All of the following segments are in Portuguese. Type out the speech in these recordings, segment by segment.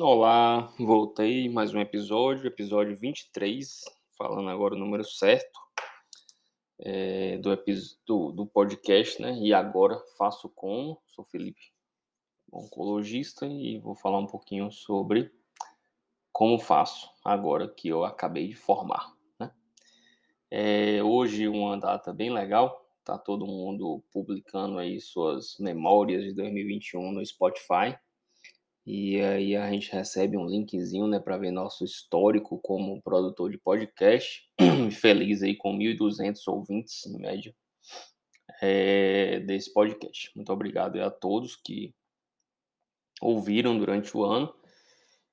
Olá, voltei mais um episódio, episódio 23, falando agora o número certo é, do, do, do podcast, né? E agora faço como? Sou Felipe, oncologista, e vou falar um pouquinho sobre como faço agora que eu acabei de formar, né? É, hoje uma data bem legal, tá todo mundo publicando aí suas memórias de 2021 no Spotify e aí a gente recebe um linkzinho, né, para ver nosso histórico como produtor de podcast. Feliz aí com 1.200 ouvintes em média é, desse podcast. Muito obrigado a todos que ouviram durante o ano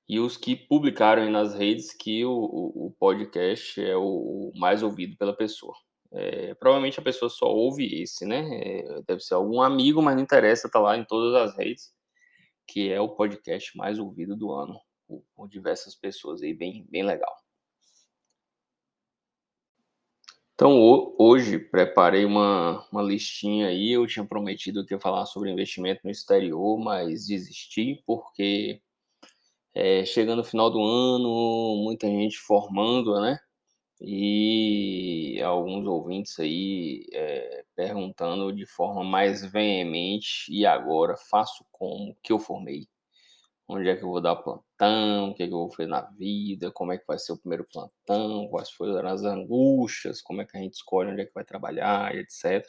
e os que publicaram nas redes que o, o, o podcast é o, o, mais ouvido pela pessoa. É, provavelmente a pessoa só ouve esse, né? É, deve ser algum amigo, mas não interessa, tá lá em todas as redes que é o podcast mais ouvido do ano, por, por diversas pessoas aí, bem, bem legal. Então, hoje preparei uma, uma listinha aí. Eu tinha prometido que ia falar sobre investimento no exterior, mas desisti porque é, chegando no final do ano, muita gente formando, né? e alguns ouvintes aí é, perguntando de forma mais veemente e agora faço como que eu formei onde é que eu vou dar plantão o que, é que eu vou fazer na vida como é que vai ser o primeiro plantão quais foram as angústias como é que a gente escolhe onde é que vai trabalhar etc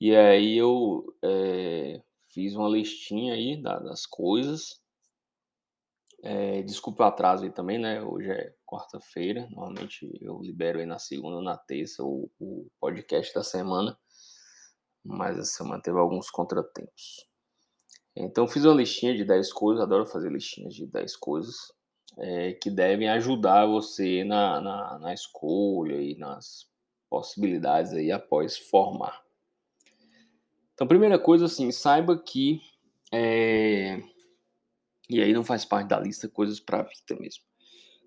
e aí eu é, fiz uma listinha aí das coisas é, desculpa o atraso aí também, né? Hoje é quarta-feira. Normalmente eu libero aí na segunda ou na terça o, o podcast da semana. Mas essa semana teve alguns contratempos. Então fiz uma listinha de 10 coisas. Adoro fazer listinhas de 10 coisas é, que devem ajudar você na, na, na escolha e nas possibilidades aí após formar. Então, primeira coisa, assim, saiba que é, e aí não faz parte da lista coisas para a vida mesmo.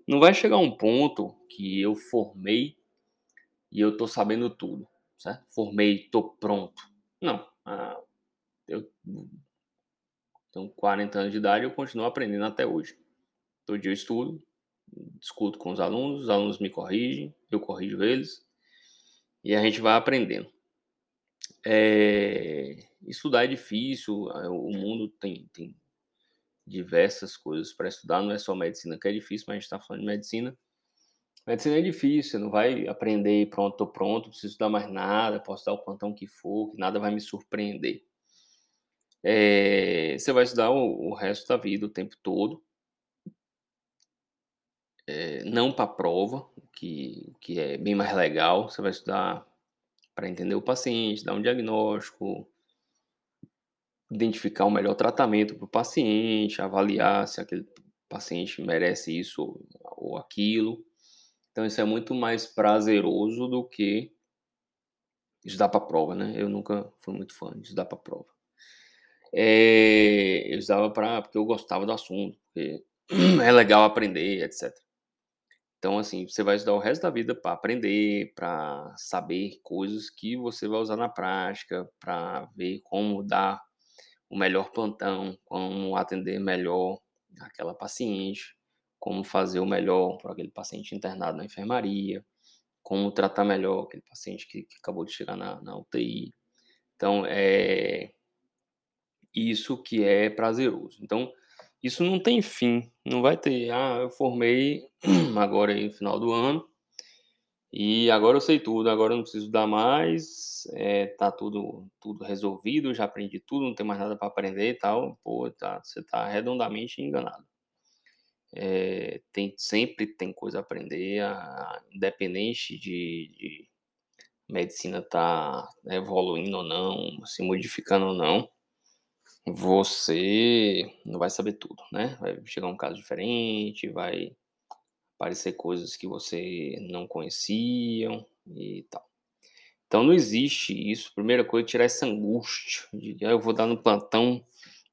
Não vai chegar um ponto que eu formei e eu tô sabendo tudo, certo? Formei, tô pronto. Não. Ah, eu tenho 40 anos de idade eu continuo aprendendo até hoje. Todo dia eu estudo, discuto com os alunos, os alunos me corrigem, eu corrijo eles e a gente vai aprendendo. É, estudar é difícil, o mundo tem, tem diversas coisas para estudar, não é só medicina que é difícil, mas a gente está falando de medicina. Medicina é difícil, você não vai aprender pronto, tô pronto, preciso estudar mais nada, posso dar o plantão que for, que nada vai me surpreender. É, você vai estudar o, o, resto da vida, o tempo todo, é, não para prova, que, que é bem mais legal, você vai estudar para entender o paciente, dar um diagnóstico, identificar o melhor tratamento para o paciente, avaliar se aquele paciente merece isso ou aquilo. Então isso é muito mais prazeroso do que estudar para prova, né? Eu nunca fui muito fã de estudar para prova. É, eu estudava para porque eu gostava do assunto, porque é legal aprender, etc. Então assim, você vai estudar o resto da vida para aprender, para saber coisas que você vai usar na prática, para ver como dar o melhor plantão, como atender melhor aquela paciente, como fazer o melhor para aquele paciente internado na enfermaria, como tratar melhor aquele paciente que, que acabou de chegar na, na UTI. Então, é isso que é prazeroso. Então, isso não tem fim, não vai ter, ah, eu formei agora no final do ano, e agora eu sei tudo, agora eu não preciso dar mais, é, tá tudo, tudo resolvido, já aprendi tudo, não tem mais nada para aprender e tal. Pô, tá, você está redondamente enganado. É, tem, sempre tem coisa a aprender, a, independente de, de medicina tá evoluindo ou não, se modificando ou não, você não vai saber tudo, né? Vai chegar um caso diferente, vai aparecer coisas que você não conhecia e tal. Então não existe isso. Primeira coisa, tirar essa angústia de ah, eu vou dar no plantão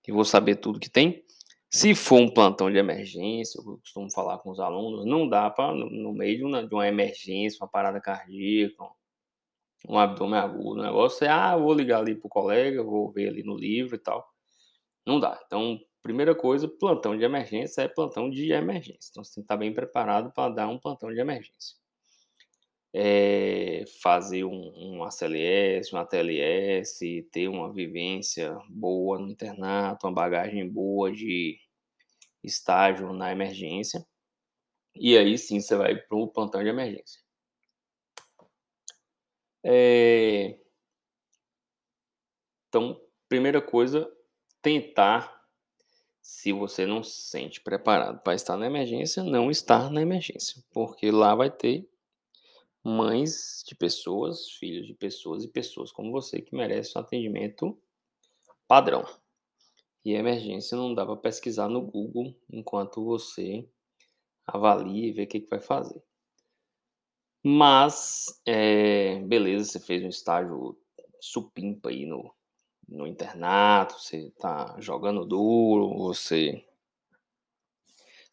e vou saber tudo que tem. Se for um plantão de emergência, eu costumo falar com os alunos, não dá para, no meio de uma, de uma emergência, uma parada cardíaca, um abdômen agudo, o negócio é, ah, vou ligar ali pro colega, vou ver ali no livro e tal. Não dá. Então, primeira coisa, plantão de emergência é plantão de emergência. Então, você tem que estar bem preparado para dar um plantão de emergência. É fazer um, um ACLS, um ATLS, ter uma vivência boa no internato, uma bagagem boa de estágio na emergência. E aí sim você vai para o plantão de emergência. É... Então, primeira coisa, tentar, se você não se sente preparado para estar na emergência, não estar na emergência, porque lá vai ter mães de pessoas, filhos de pessoas e pessoas como você que merecem um atendimento padrão. E emergência não dá para pesquisar no Google enquanto você avalia e vê o que, que vai fazer. Mas, é, beleza, você fez um estágio supimpa aí no, no internato, você tá jogando duro, você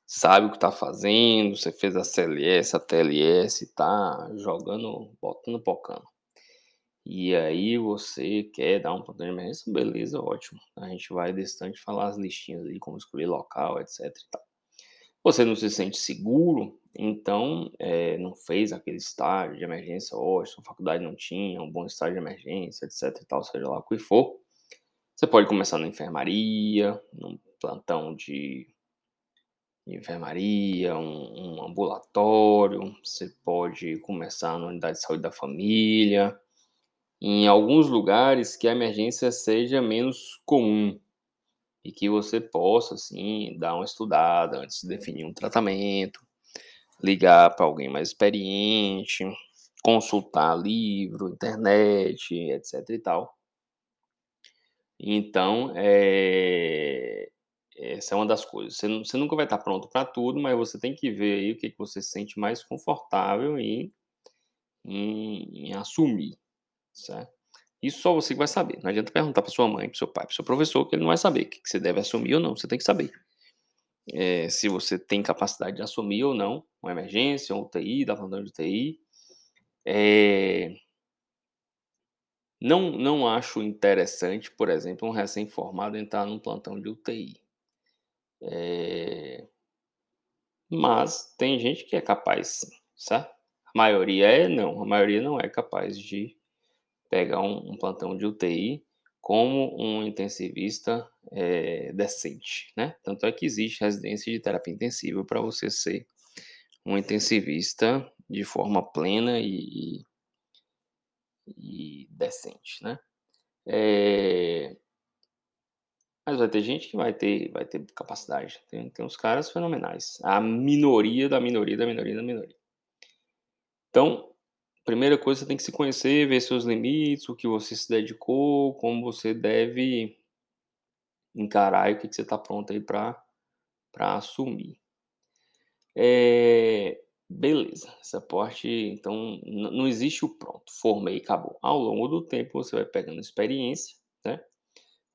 sabe o que tá fazendo, você fez a CLS, a TLS, tá jogando, botando pocando. E aí você quer dar um ponto de emergência, beleza, ótimo. A gente vai distante falar as listinhas aí, como escolher local, etc. Você não se sente seguro, então é, não fez aquele estágio de emergência hoje, sua faculdade não tinha um bom estágio de emergência, etc e tal, seja lá o que for. Você pode começar na enfermaria, num plantão de enfermaria, um, um, ambulatório, você pode começar na unidade de saúde da família, em alguns lugares que a emergência seja menos comum e que você possa, assim, dar uma estudada antes de definir um tratamento, ligar para alguém mais experiente, consultar livro, internet, etc e tal. Então, é... essa é uma das coisas. Você, você nunca vai estar pronto para tudo, mas você tem que ver aí o que, que você se sente mais confortável em, em, em assumir, certo? Isso só você que vai saber. Não adianta perguntar para sua mãe, para seu pai, para seu professor, que ele não vai saber o que, que você deve assumir ou não. Você tem que saber. É, se você tem capacidade de assumir ou não uma emergência, uma UTI, da plantão de UTI. É, não, não acho interessante, por exemplo, um recém-formado entrar num plantão de UTI. É... Mas tem gente que é capaz, sim, certo? A maioria é não, a maioria não é capaz de pegar um, um plantão de UTI como um intensivista é, decente, né? Tanto é que existe residência de terapia intensiva para você ser um intensivista de forma plena e, e e decente, né? É... Mas vai ter gente que vai ter, vai ter capacidade. Tem, tem uns caras fenomenais. A minoria da minoria da minoria da minoria. Então, primeira coisa, você tem que se conhecer, ver seus limites, o que você se dedicou, como você deve encarar e o que, que você está pronto aí para assumir. É, Beleza, essa parte, então, não existe o pronto, formei e acabou. Ao longo do tempo, você vai pegando experiência, né?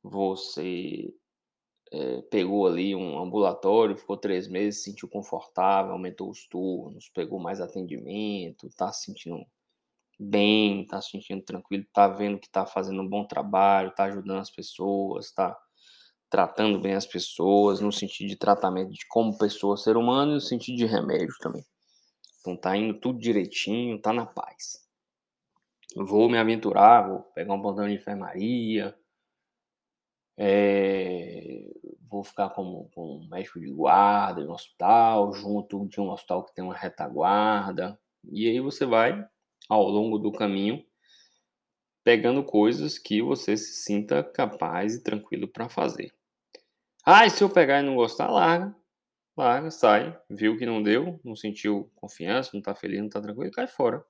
Você é, pegou ali um ambulatório, ficou três meses, se sentiu confortável, aumentou os turnos, pegou mais atendimento, tá se sentindo bem, tá se sentindo tranquilo, tá vendo que tá fazendo um bom trabalho, tá ajudando as pessoas, tá tratando bem as pessoas, no sentido de tratamento de como pessoa, ser humano, e no sentido de remédio também. Então tá indo tudo direitinho, tá na paz. Vou me aventurar, vou pegar um plantão de enfermaria, é, vou ficar como, como médico de guarda em um hospital, junto de um hospital que tem uma retaguarda. E aí você vai, ao longo do caminho, pegando coisas que você se sinta capaz e tranquilo para fazer. Ah, e se eu pegar e não gostar, larga larga, sai, viu que não deu, não sentiu confiança, não está feliz, não está tranquilo, cai fora.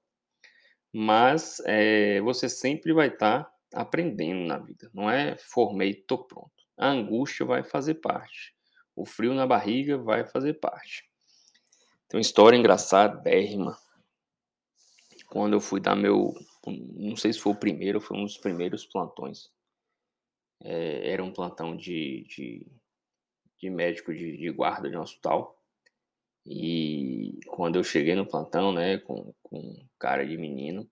Mas é, você sempre vai estar tá aprendendo na vida. Não é formei, tô pronto. A angústia vai fazer parte. O frio na barriga vai fazer parte. Tem uma história engraçada, bérrima. Quando eu fui dar meu. Não sei se foi o primeiro, foi um dos primeiros plantões. É, era um plantão de, de de médico de, de guarda de um hospital. E quando eu cheguei no plantão, né, com, com cara de menino,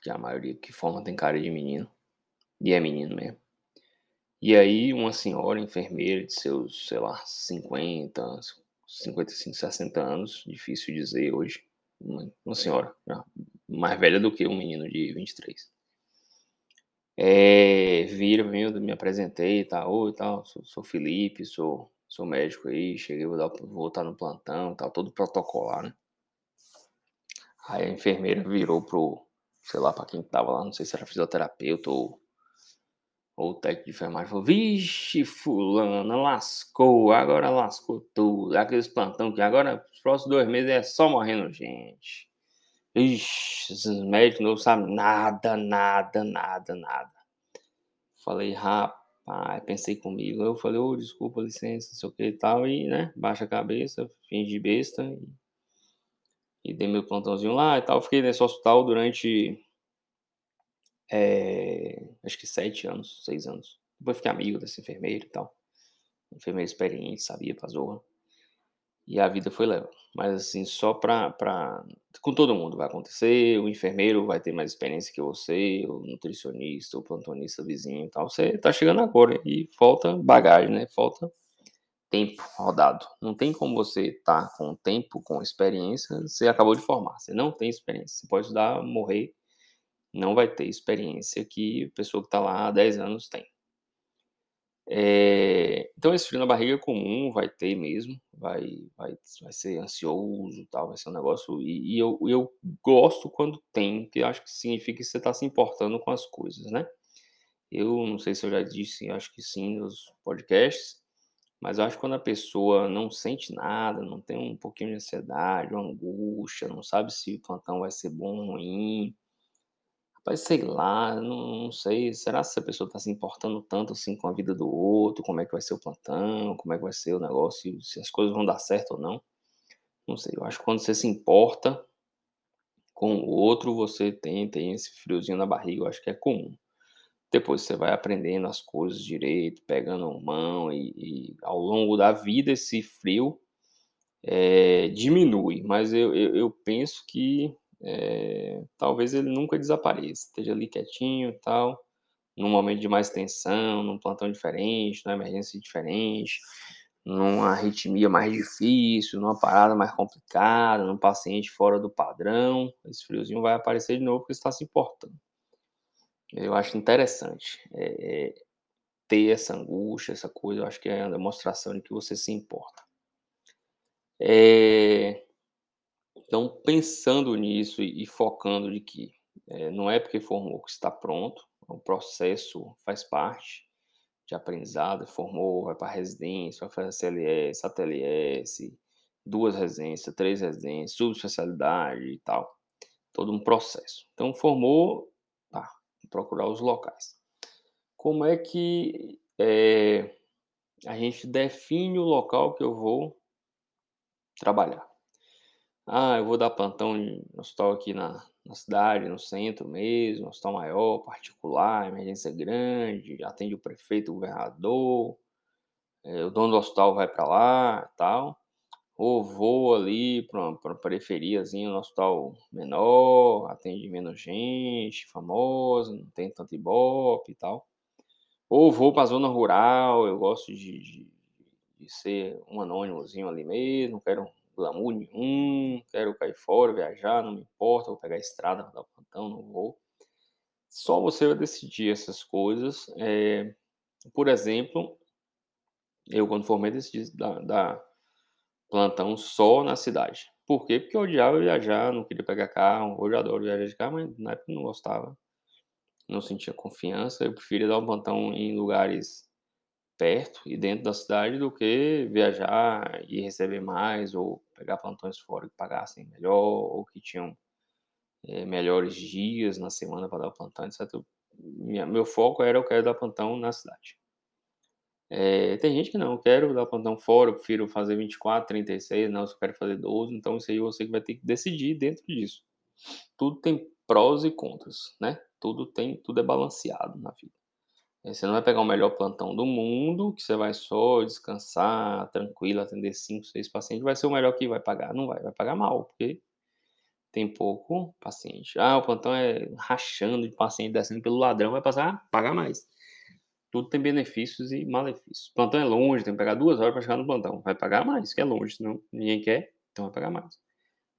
que a maioria que forma tem cara de menino, e é menino mesmo. E aí uma senhora enfermeira de seus, sei lá, 50, 55, 60 anos, difícil dizer hoje, uma, uma senhora, mais velha do que um menino de 23. É, vira, me apresentei tal, oi, tal, sou, sou Felipe, sou sou médico aí, cheguei, vou, dar, vou estar no plantão, tal, todo protocolar, né? Aí a enfermeira virou pro, sei lá, para quem tava lá, não sei se era fisioterapeuta ou, ou técnico de enfermagem, falou, vixe, fulana, lascou, agora lascou tudo, aqueles plantão que agora, os próximos dois meses é só morrendo gente. Ixi, esses médicos não sabem nada, nada, nada, nada. Falei, rapaz, pensei comigo. Eu falei, ô, oh, desculpa, licença, não sei o que e tal. E, né, baixa a cabeça, fingi besta. E, e dei meu plantãozinho lá e tal. Fiquei nesse hospital durante, é, acho que sete anos, seis anos. Depois fiquei amigo dessa enfermeira e tal. Enfermeira experiente, sabia pra zorra. E a vida foi leva. Mas assim, só pra, pra. Com todo mundo vai acontecer. O enfermeiro vai ter mais experiência que você, o nutricionista, o plantonista vizinho e tal. Você tá chegando agora e falta bagagem, né? Falta tempo rodado. Não tem como você estar tá com tempo, com experiência, você acabou de formar. Você não tem experiência. Você pode estudar, morrer, não vai ter experiência que a pessoa que está lá há 10 anos tem. É, então esse frio na barriga é comum, vai ter mesmo, vai, vai, vai ser ansioso, tal, vai ser um negócio. E, e eu, eu gosto quando tem, porque acho que significa que você está se importando com as coisas, né? Eu não sei se eu já disse, acho que sim nos podcasts, mas eu acho que quando a pessoa não sente nada, não tem um pouquinho de ansiedade, uma angústia, não sabe se o plantão vai ser bom ou ruim, Rapaz, sei lá, não, não sei. Será que essa pessoa está se importando tanto assim com a vida do outro? Como é que vai ser o plantão? Como é que vai ser o negócio? Se as coisas vão dar certo ou não? Não sei. Eu acho que quando você se importa com o outro, você tem, tem esse friozinho na barriga. Eu acho que é comum. Depois você vai aprendendo as coisas direito, pegando mão e, e ao longo da vida esse frio é, diminui. Mas eu, eu, eu penso que é, talvez ele nunca desapareça, esteja ali quietinho e tal, num momento de mais tensão, num plantão diferente, numa emergência diferente, numa arritmia mais difícil, numa parada mais complicada, num paciente fora do padrão, esse friozinho vai aparecer de novo porque está se importando. Eu acho interessante é, ter essa angústia, essa coisa, eu acho que é uma demonstração de que você se importa. É, então, pensando nisso e, focando de que é, não é porque formou que está pronto, o processo faz parte de aprendizado, formou, vai para residência, vai fazer CLS, ATLS, duas residências, três residências, subespecialidade e tal. Todo um processo. Então, formou, tá, procurar os locais. Como é que é, a gente define o local que eu vou trabalhar? Ah, eu vou dar plantão no hospital aqui na, na cidade, no centro mesmo, hospital maior, particular, emergência grande, atende o prefeito, o governador, é, o dono do hospital vai para lá tal. Ou vou ali para uma periferiazinha, no hospital menor, atende menos gente, famosa, não tem tanto ibope e tal. Ou vou para a zona rural, eu gosto de, de, de ser um anônimozinho ali mesmo, quero glamour nenhum, quero cair fora, viajar, não me importa, vou pegar a estrada, vou dar plantão, não vou. Só você vai decidir essas coisas. É, por exemplo, eu quando formei decidi dar, dar plantão só na cidade. Por quê? Porque eu odiava viajar, não queria pegar carro. Hoje eu adoro viajar de carro, mas na época não gostava. Não sentia confiança. Eu preferia dar um plantão em lugares perto e dentro da cidade do que viajar e receber mais ou pegar plantões fora que pagassem melhor ou que tinham é, melhores dias na semana para dar plantão, etc. Minha, meu foco era eu quero dar plantão na cidade. É, tem gente que não, eu quero dar plantão fora, eu prefiro fazer 24, 36, não, eu quero fazer 12, então isso aí você que vai ter que decidir dentro disso. Tudo tem prós e contras, né? Tudo tem, tudo é balanceado na vida. Você não vai pegar o melhor plantão do mundo, que você vai só descansar, tranquilo, atender 5, 6 pacientes, vai ser o melhor que vai pagar. Não vai, vai pagar mal, porque tem pouco paciente. Ah, o plantão é rachando de paciente, descendo pelo ladrão, vai passar pagar mais. Tudo tem benefícios e malefícios. O plantão é longe, tem que pegar duas horas para chegar no plantão. Vai pagar mais, que é longe, senão ninguém quer, então vai pagar mais.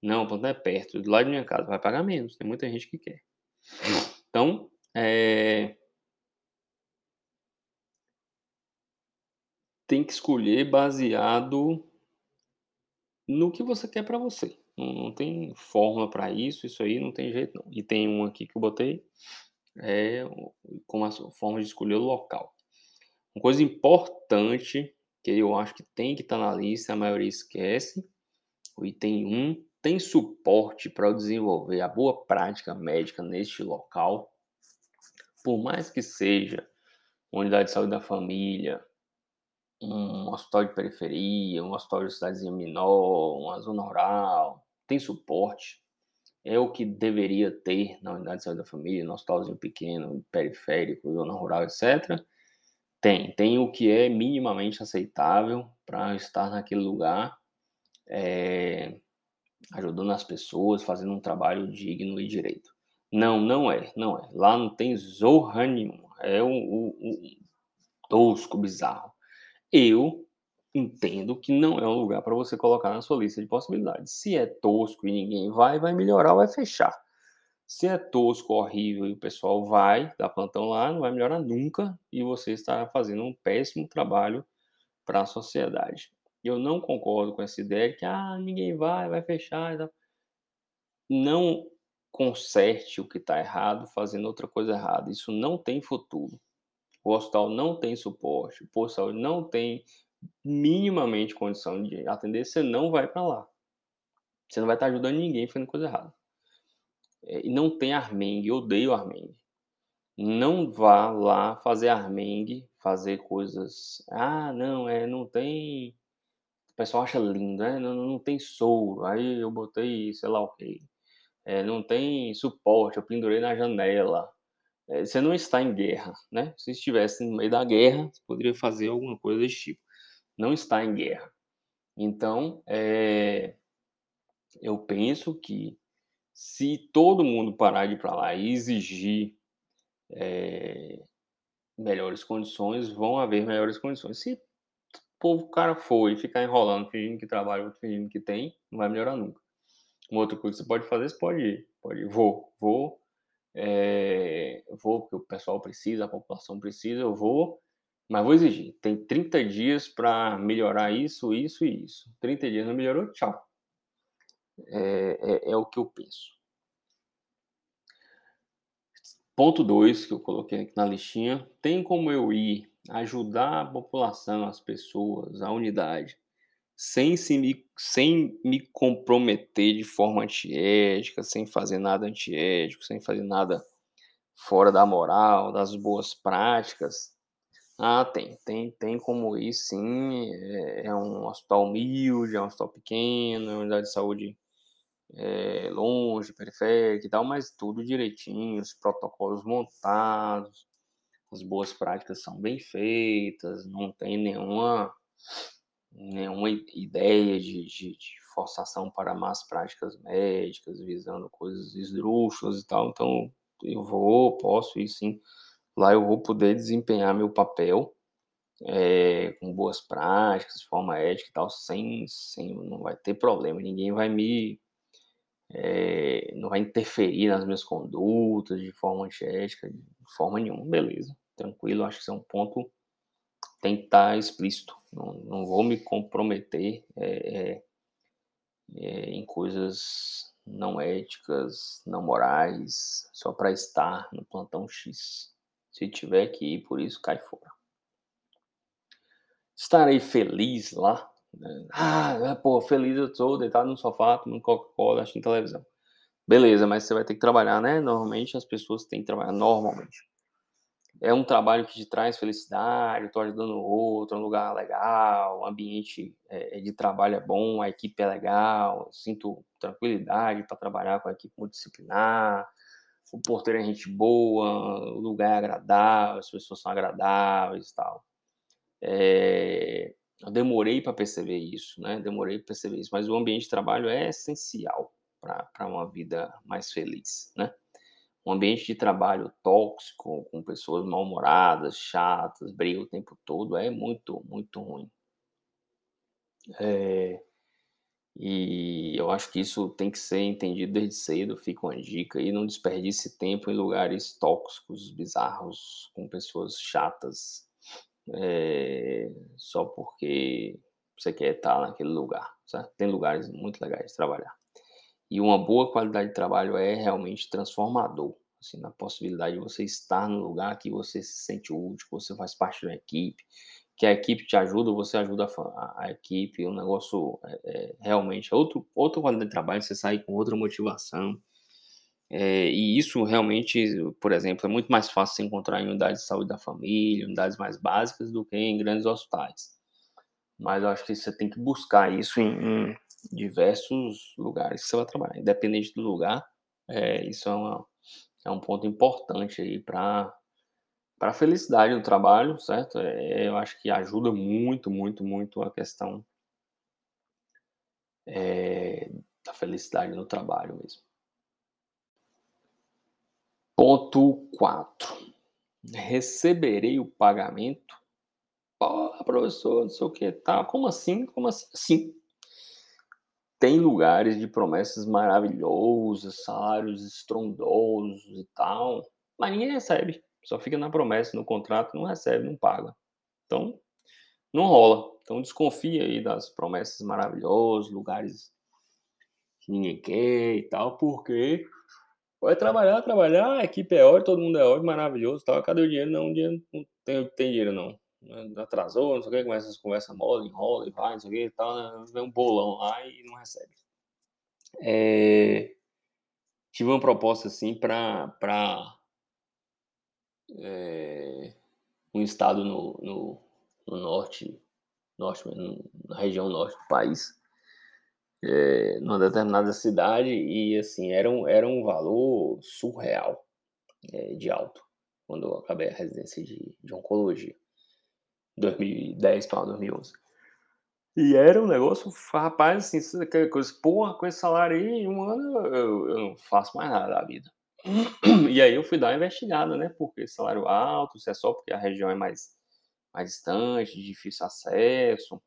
Não, o plantão é perto, do lado de minha casa, vai pagar menos. Tem muita gente que quer. Então, é, tem que escolher baseado no que você quer para você. Não, não tem fórmula para isso, isso aí não tem jeito não. E tem um aqui que eu botei, é com a forma de escolher o local. Uma coisa importante que eu acho que tem que estar tá na lista, a maioria esquece, o item 1 tem suporte para desenvolver a boa prática médica neste local, por mais que seja uma unidade de saúde da família, um hospital de periferia, um hospital de cidadezinha menor, uma zona rural, tem suporte, é o que deveria ter na unidade de saúde da família, no hospitalzinho pequeno, periférico, zona rural, etc. Tem, tem o que é minimamente aceitável para estar naquele lugar, é, ajudando as pessoas, fazendo um trabalho digno e direito. Não, não é, não é. Lá não tem zorra nenhuma. É um, um, um tosco, bizarro. Eu entendo que não é um lugar para você colocar na sua lista de possibilidades. Se é tosco e ninguém vai, vai melhorar ou vai fechar. Se é tosco, horrível e o pessoal vai dar plantão lá, não vai melhorar nunca e você está fazendo um péssimo trabalho para a sociedade. Eu não concordo com essa ideia de que ah, ninguém vai, vai fechar. Não conserte o que está errado fazendo outra coisa errada. Isso não tem futuro. O hospital não tem suporte, o posto de saúde não tem minimamente condição de atender, você não vai para lá. Você não vai estar ajudando ninguém fazendo coisa errada. É, e não tem armengue, odeio armengue. Não vá lá fazer armengue, fazer coisas. Ah, não, é, não tem. O pessoal acha lindo, né? Não, não tem soro. Aí eu botei, sei lá o quê. É, não tem suporte, eu pendurei na janela. É, você não está em guerra, né? Se estivesse no meio da guerra, você poderia fazer alguma coisa desse tipo não está em guerra. Então, é, eu penso que se todo mundo parar de ir para lá e exigir é, melhores condições, vão haver melhores condições. Se o povo cara for e ficar enrolando, fingindo que trabalha, outro fingindo que tem, não vai melhorar nunca. Uma outra coisa que você pode fazer, você pode ir, pode ir. Vou, vou, é, vou porque o pessoal precisa, a população precisa, eu vou, mas vou exigir. Tem 30 dias para melhorar isso, isso e isso. 30 dias não melhorou, tchau. É, é, é o que eu penso. Ponto 2 que eu coloquei aqui na listinha. Tem como eu ir ajudar a população, as pessoas, a unidade, sem, se me, sem me comprometer de forma antiética, sem fazer nada antiético, sem fazer nada fora da moral, das boas práticas ah, tem, tem, tem como ir sim. É, é um hospital humilde, é um hospital pequeno, é uma unidade de saúde é, longe, periférica e tal, mas tudo direitinho, os protocolos montados, as boas práticas são bem feitas, não tem nenhuma, nenhuma ideia de, de, de forçação para más práticas médicas, visando coisas esdrúxulas e tal. Então, eu vou, posso ir sim. Lá eu vou poder desempenhar meu papel é, com boas práticas, de forma ética e tal, sem, sem não vai ter problema, ninguém vai me é, não vai interferir nas minhas condutas de forma antiética, de forma nenhuma, beleza, tranquilo, acho que isso é um ponto tem que estar explícito, não, não vou me comprometer é, em coisas não éticas, não morais, só para estar no plantão X. Se tiver que ir por isso, cai fora. Estarei feliz lá. Né? Ah, pô, feliz eu estou deitado no sofá, tomando Coca-Cola, assistindo televisão. Beleza, mas você vai ter que trabalhar, né? Normalmente as pessoas têm que trabalhar normalmente. É um trabalho que te traz felicidade, tô ajudando o outro, é um lugar legal, o ambiente é, de trabalho é bom, a equipe é legal, sinto tranquilidade para trabalhar com a equipe multidisciplinar, o porteiro é gente boa, o lugar é agradável, as pessoas são agradáveis e tal. É, eu demorei para perceber isso, né? Demorei para perceber isso, mas o ambiente de trabalho é essencial para uma vida mais feliz, né? Um ambiente de trabalho tóxico, com pessoas mal-humoradas, chatas, briga o tempo todo, é muito, muito ruim. É, e eu acho que isso tem que ser entendido desde cedo, fica uma dica, e não desperdice tempo em lugares tóxicos, bizarros, com pessoas chatas, é, só porque você quer estar naquele lugar, certo? Tem lugares muito legais de trabalhar. E uma boa qualidade de trabalho é realmente transformador, assim, na possibilidade de você estar no lugar que você se sente útil, que você faz parte uma equipe, que a equipe te ajuda, você ajuda a, a equipe, o negócio é, é, realmente é outro, outra qualidade de trabalho, você sai com outra motivação. É, e isso realmente, por exemplo, é muito mais fácil se encontrar em unidades de saúde da família, unidades mais básicas, do que em grandes hospitais. Mas eu acho que você tem que buscar isso em, em diversos lugares que você vai trabalhar. Independente do lugar, é, isso é, uma, é um ponto importante aí para para a felicidade do trabalho, certo? É, eu acho que ajuda muito, muito, muito a questão é, da felicidade no trabalho mesmo. Ponto 4. Receberei o pagamento? Pô, professor, não sei o que, tá? Como assim? Como assim? Sim. Tem lugares de promessas maravilhosas, salários estrondosos e tal, mas ninguém recebe. Só fica na promessa, no contrato, não recebe, não paga. Então, não rola. Então, desconfia aí das promessas maravilhosas, lugares que ninguém quer e tal, porque vai trabalhar, trabalhar, a equipe é ótima, todo mundo é ótimo, maravilhoso tal. Cadê o dinheiro? Não, o dinheiro não tem, tem dinheiro, não. Atrasou, não sei o que, começa as conversas mole, enrola e vai, não sei o que e tal, né? vem um bolão lá e não recebe. É... Tive uma proposta assim para é, um estado no, no, no, norte, norte, na região norte do país, é, numa determinada cidade, e assim, era um, era um valor surreal é, de alto, quando eu acabei a residência de, de oncologia, 2010 para 2011. E era um negócio, rapaz, assim, aquela coisa, porra, com esse salário aí, em um ano eu, eu não faço mais nada da vida. E aí eu fui dar uma investigada, né? Porque salário alto, se é só porque a região é mais, mais distante, difícil acesso,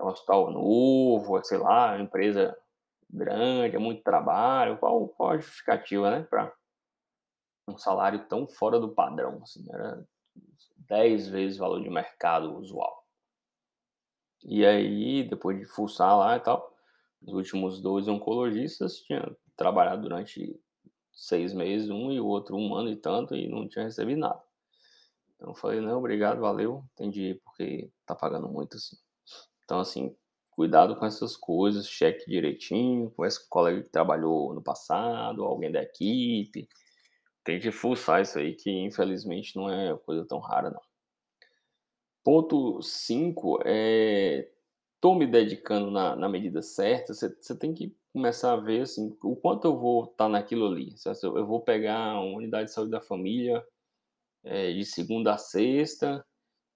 é um hospital novo, sei lá, uma empresa grande, é muito trabalho. Qual, qual a justificativa, né? Para um salário tão fora do padrão, assim, era 10 vezes o valor de mercado usual. E aí, depois de fuçar lá e tal, os últimos dois oncologistas tinham trabalhado durante seis meses, um e o outro um ano e tanto, e não tinha recebido nada. Então eu falei, não, obrigado, valeu, entendi, porque tá pagando muito assim. Então, assim, cuidado com essas coisas, cheque direitinho, conversa com o colega que trabalhou no passado, alguém da equipe. Tente fuçar isso aí, que infelizmente não é coisa tão rara, não. Ponto 5 é. Tô me dedicando na, na medida certa, você tem que começar a ver assim, o quanto eu vou estar tá naquilo ali. Eu vou pegar uma unidade de saúde da família é, de segunda a sexta,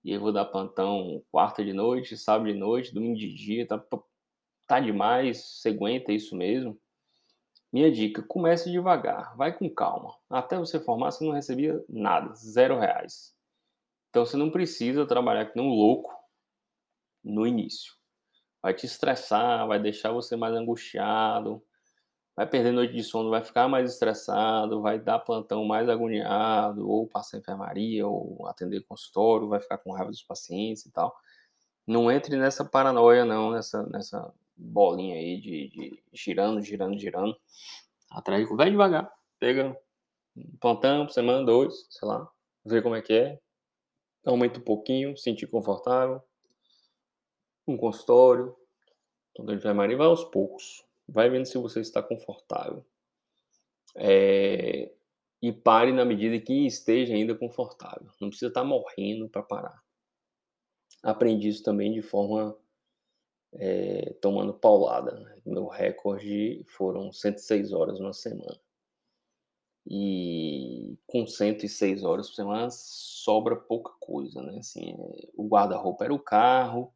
e eu vou dar plantão quarta de noite, sábado de noite, domingo de dia, tá, tá demais, você aguenta isso mesmo. Minha dica, comece devagar, vai com calma. Até você formar, você não recebia nada, zero reais. Então você não precisa trabalhar que nem um louco no início vai te estressar, vai deixar você mais angustiado, vai perder noite de sono, vai ficar mais estressado, vai dar plantão mais agoniado, ou passar enfermaria, ou atender consultório, vai ficar com raiva dos pacientes e tal. Não entre nessa paranoia, não, nessa, nessa bolinha aí de, de girando, girando, girando. Atrás, vai devagar, pega um plantão, semana, dois, sei lá, vê como é que é, aumenta um pouquinho, sentir confortável, um consultório, então, enfermaria vai aos poucos. Vai vendo se você está confortável. É, e pare na medida que esteja ainda confortável. Não precisa estar morrendo para parar. Aprendi isso também de forma é, tomando paulada. Né? Meu recorde foram 106 horas na semana. E com 106 horas por semana sobra pouca coisa, né? Assim, é, o guarda-roupa era o carro,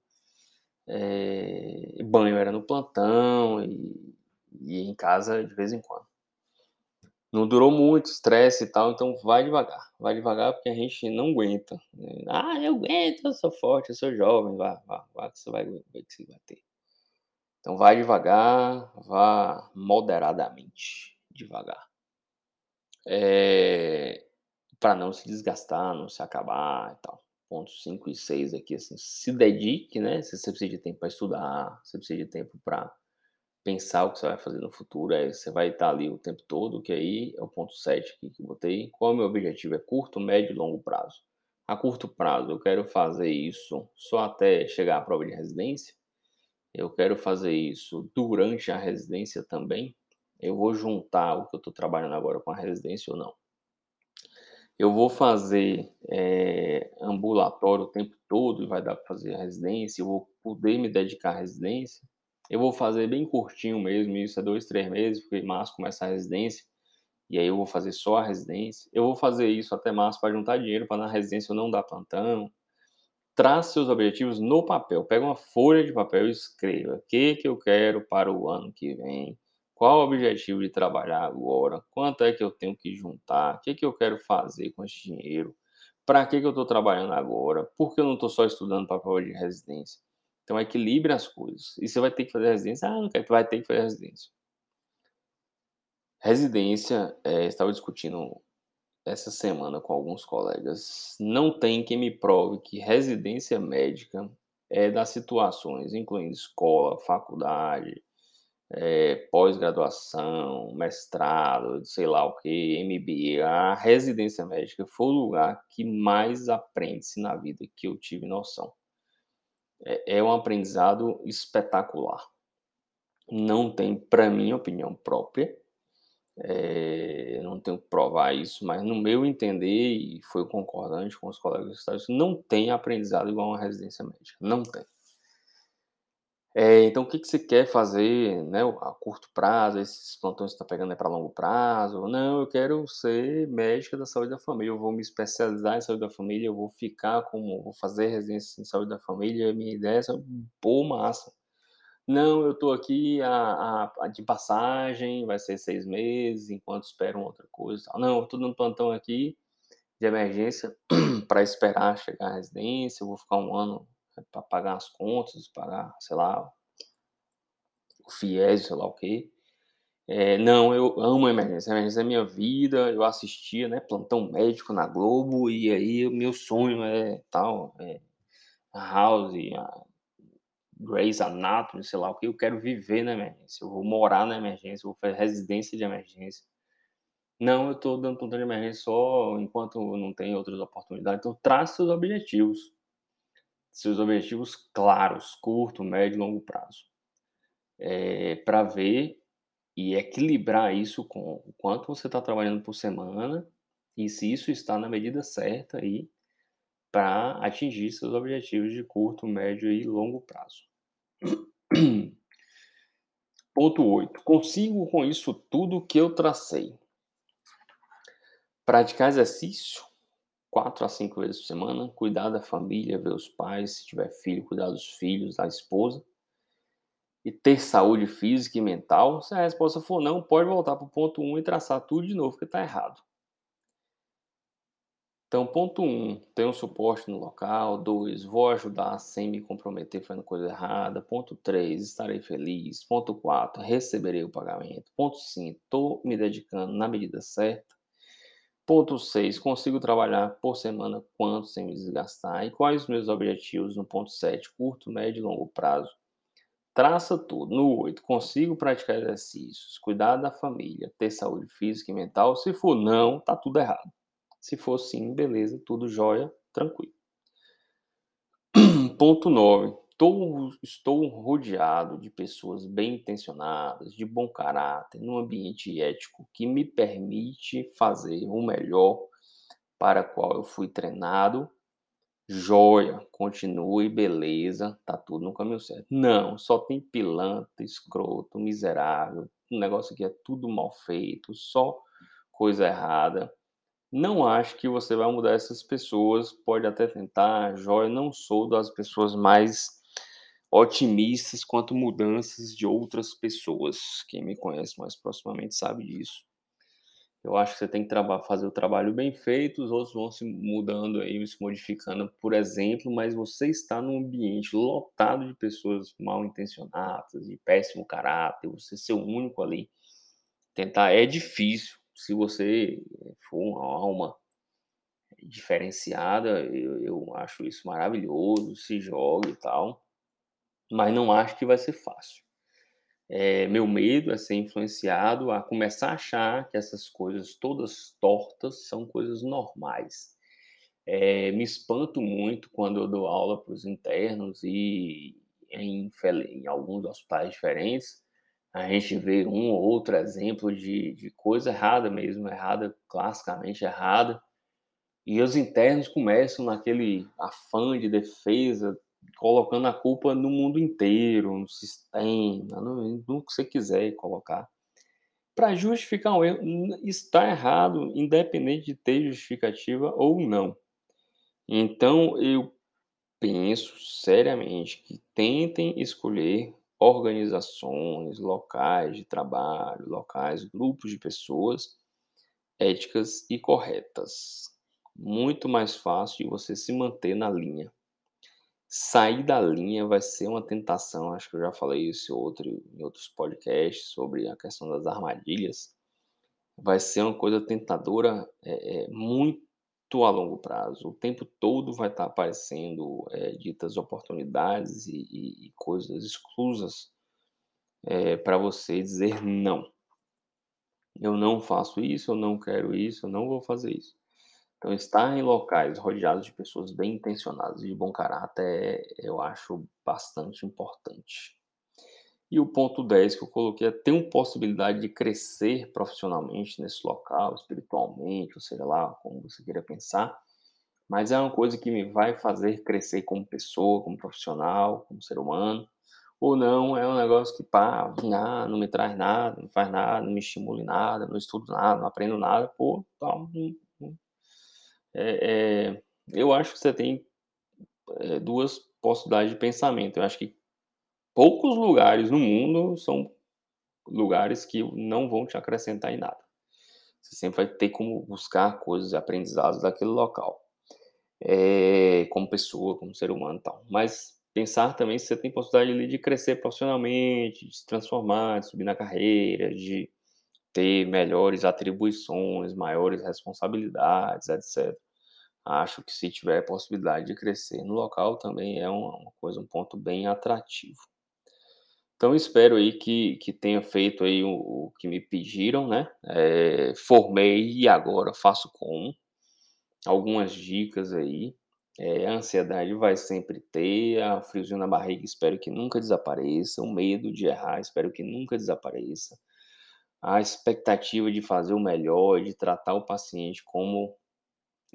é, banho era no plantão e, e em casa de vez em quando. Não durou muito, estresse e tal, então vai devagar. Vai devagar porque a gente não aguenta. Né? Ah, eu aguento, eu sou forte, eu sou jovem. Vá, vá, vá que você vai ver que você vai ter. Então vai devagar, vá moderadamente devagar. É, para não se desgastar, não se acabar e tal. Pontos 5 e 6 aqui, assim, se dedique, né? Se você precisa de tempo para estudar, você precisa de tempo para pensar o que você vai fazer no futuro, aí você vai estar ali o tempo todo, que aí é o ponto 7 aqui que eu botei. Qual é o meu objetivo? É curto, médio e longo prazo. A curto prazo, eu quero fazer isso só até chegar à prova de residência. Eu quero fazer isso durante a residência também. Eu vou juntar o que eu estou trabalhando agora com a residência ou não. Eu vou fazer é, ambulatório o tempo todo e vai dar para fazer a residência. Eu vou poder me dedicar à residência eu vou fazer bem curtinho mesmo, isso é dois, três meses, porque março começa a residência. E aí eu vou fazer só a residência. Eu vou fazer isso até março para juntar dinheiro para na residência eu não dar plantão. Trace seus objetivos no papel. Pega uma folha de papel e escreva o que, que eu quero para o ano que vem. Qual o objetivo de trabalhar agora? Quanto é que eu tenho que juntar? O que, que eu quero fazer com esse dinheiro? Para que, que eu estou trabalhando agora? Por que eu não estou só estudando para a prova de residência? Então, equilibre as coisas. E você vai ter que fazer residência? Ah, não quero. Vai ter que fazer residência. Residência, é, estava discutindo essa semana com alguns colegas. Não tem quem me prove que residência médica é das situações, incluindo escola, faculdade, é, pós-graduação, mestrado, sei lá o que, MBA, a residência médica foi o lugar que mais aprende-se na vida que eu tive noção é, é um aprendizado espetacular. Não tem, para mim, opinião própria, é, não tenho que provar isso, mas no meu entender, e foi concordante com os colegas do Estado, não tem aprendizado igual uma residência médica. Não tem. É, então, o que, que você quer fazer né, a curto prazo? Esses plantões que você está pegando é para longo prazo? Não, eu quero ser médica da saúde da família, eu vou me especializar em saúde da família, eu vou ficar como, vou fazer residência em saúde da família, minha ideia é, pô, massa. Não, eu estou aqui a, a, a, de passagem, vai ser seis meses, enquanto esperam outra coisa. Não, estou dando plantão aqui de emergência para esperar chegar à residência, eu vou ficar um ano para pagar as contas, pagar, sei lá, o FIES, sei lá o quê. É, não, eu amo a emergência. A emergência é minha vida. Eu assistia, né, plantão médico na Globo e aí o meu sonho é tal, é, a House, a Grey's Anatomy, sei lá o que. Eu quero viver na emergência. Eu vou morar na emergência, eu vou fazer residência de emergência. Não, eu estou dando plantão de emergência só enquanto não tem outras oportunidades. Então, traça seus objetivos seus objetivos claros, curto, médio e longo prazo, é, para ver e equilibrar isso com o quanto você está trabalhando por semana e se isso está na medida certa aí para atingir seus objetivos de curto, médio e longo prazo. Ponto 8. Consigo com isso tudo que eu tracei. Praticar exercício quatro a cinco vezes por semana, cuidar da família, ver os pais, se tiver filho, cuidar dos filhos, da esposa, e ter saúde física e mental. Se a resposta for não, pode voltar para o ponto 1 um e traçar tudo de novo, porque está errado. Então, ponto 1, um, um suporte no local. 2, vou ajudar sem me comprometer fazendo coisa errada. Ponto 3, estarei feliz. Ponto 4, receberei o pagamento. Ponto 5, estou me dedicando na medida certa. Ponto 6. Consigo trabalhar por semana quanto sem me desgastar? E quais os meus objetivos no ponto 7? Curto, médio e longo prazo. Traça tudo. No 8. Consigo praticar exercícios, cuidar da família, ter saúde física e mental? Se for não, tá tudo errado. Se for sim, beleza, tudo jóia, tranquilo. Ponto 9. Estou, estou rodeado de pessoas bem intencionadas, de bom caráter, num ambiente ético que me permite fazer o melhor para qual eu fui treinado. Joia, continue, beleza, tá tudo no caminho certo. Não, só tem pilantra, escroto, miserável. O negócio aqui é tudo mal feito, só coisa errada. Não acho que você vai mudar essas pessoas, pode até tentar, joia, não sou das pessoas mais otimistas quanto mudanças de outras pessoas. Quem me conhece mais proximamente sabe disso. Eu acho que você tem que fazer o trabalho bem feito, os outros vão se mudando aí, se modificando, por exemplo, mas você está num ambiente lotado de pessoas mal intencionadas, de péssimo caráter, você ser o único ali. Tentar é difícil. Se você for uma alma diferenciada, eu, eu acho isso maravilhoso, se jogue e tal, mas não acho que vai ser fácil. É, meu medo é ser influenciado a começar a achar que essas coisas todas tortas são coisas normais. É, me espanto muito quando eu dou aula para os internos e em, em, alguns hospitais diferentes, a gente vê um ou outro exemplo de, de coisa errada mesmo, errada, classicamente errada, e os internos começam naquele afã de defesa, colocando a culpa no mundo inteiro, no sistema, no, no que você quiser colocar. Para justificar um erro, está errado, independente de ter justificativa ou não. Então, eu penso seriamente que tentem escolher organizações, locais de trabalho, locais, grupos de pessoas éticas e corretas. Muito mais fácil de você se manter na linha. Sair da linha vai ser uma tentação, acho que eu já falei isso em, outro, em outros podcasts sobre a questão das armadilhas. Vai ser uma coisa tentadora é, é, muito a longo prazo. O tempo todo vai estar aparecendo é, ditas oportunidades e, e, e coisas exclusas é, para você dizer não. Eu não faço isso, eu não quero isso, eu não vou fazer isso. Então, estar em locais rodeados de pessoas bem intencionadas e de bom caráter, é, eu acho bastante importante. E o ponto 10 que eu coloquei é ter possibilidade de crescer profissionalmente nesse local, espiritualmente, ou seja lá, como você queira pensar, mas é uma coisa que me vai fazer crescer como pessoa, como profissional, como ser humano, ou não, é um negócio que, pá, não, não me traz nada, não faz nada, não me estimula em nada, não estudo nada, não aprendo nada, pô, tá, é, é, eu acho que você tem é, duas possibilidades de pensamento. Eu acho que poucos lugares no mundo são lugares que não vão te acrescentar em nada. Você sempre vai ter como buscar coisas e aprendizados daquele local, é, como pessoa, como ser humano e tal. Mas pensar também se você tem possibilidade de crescer profissionalmente, de se transformar, de subir na carreira, de ter melhores atribuições, maiores responsabilidades, etc acho que se tiver possibilidade de crescer no local também é uma, uma coisa, um ponto bem atrativo. Então espero aí que, que tenha feito aí o, o que me pediram, né? É, formei e agora faço como. Algumas dicas aí. É, a ansiedade vai sempre ter, a friozinho na barriga espero que nunca desapareça, o medo de errar espero que nunca desapareça. A expectativa de fazer o melhor, de tratar o paciente como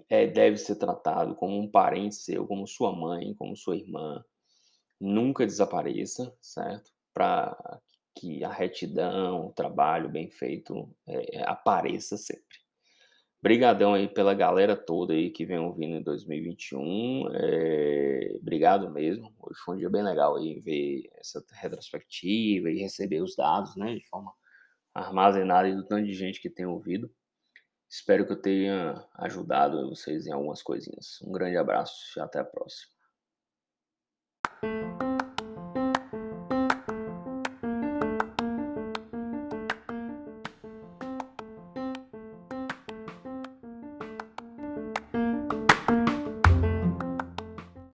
é, deve ser tratado como um parente seu, como sua mãe, como sua irmã. Nunca desapareça, certo? Para que a retidão, o trabalho bem feito é, apareça sempre. Obrigadão aí pela galera toda aí que vem ouvindo em 2021. É, obrigado mesmo. Hoje foi um dia bem legal aí ver essa retrospectiva e receber os dados, né, de forma armazenada e do tanto de gente que tem ouvido. Espero que eu tenha ajudado vocês em algumas coisinhas. Um grande abraço e até a próxima.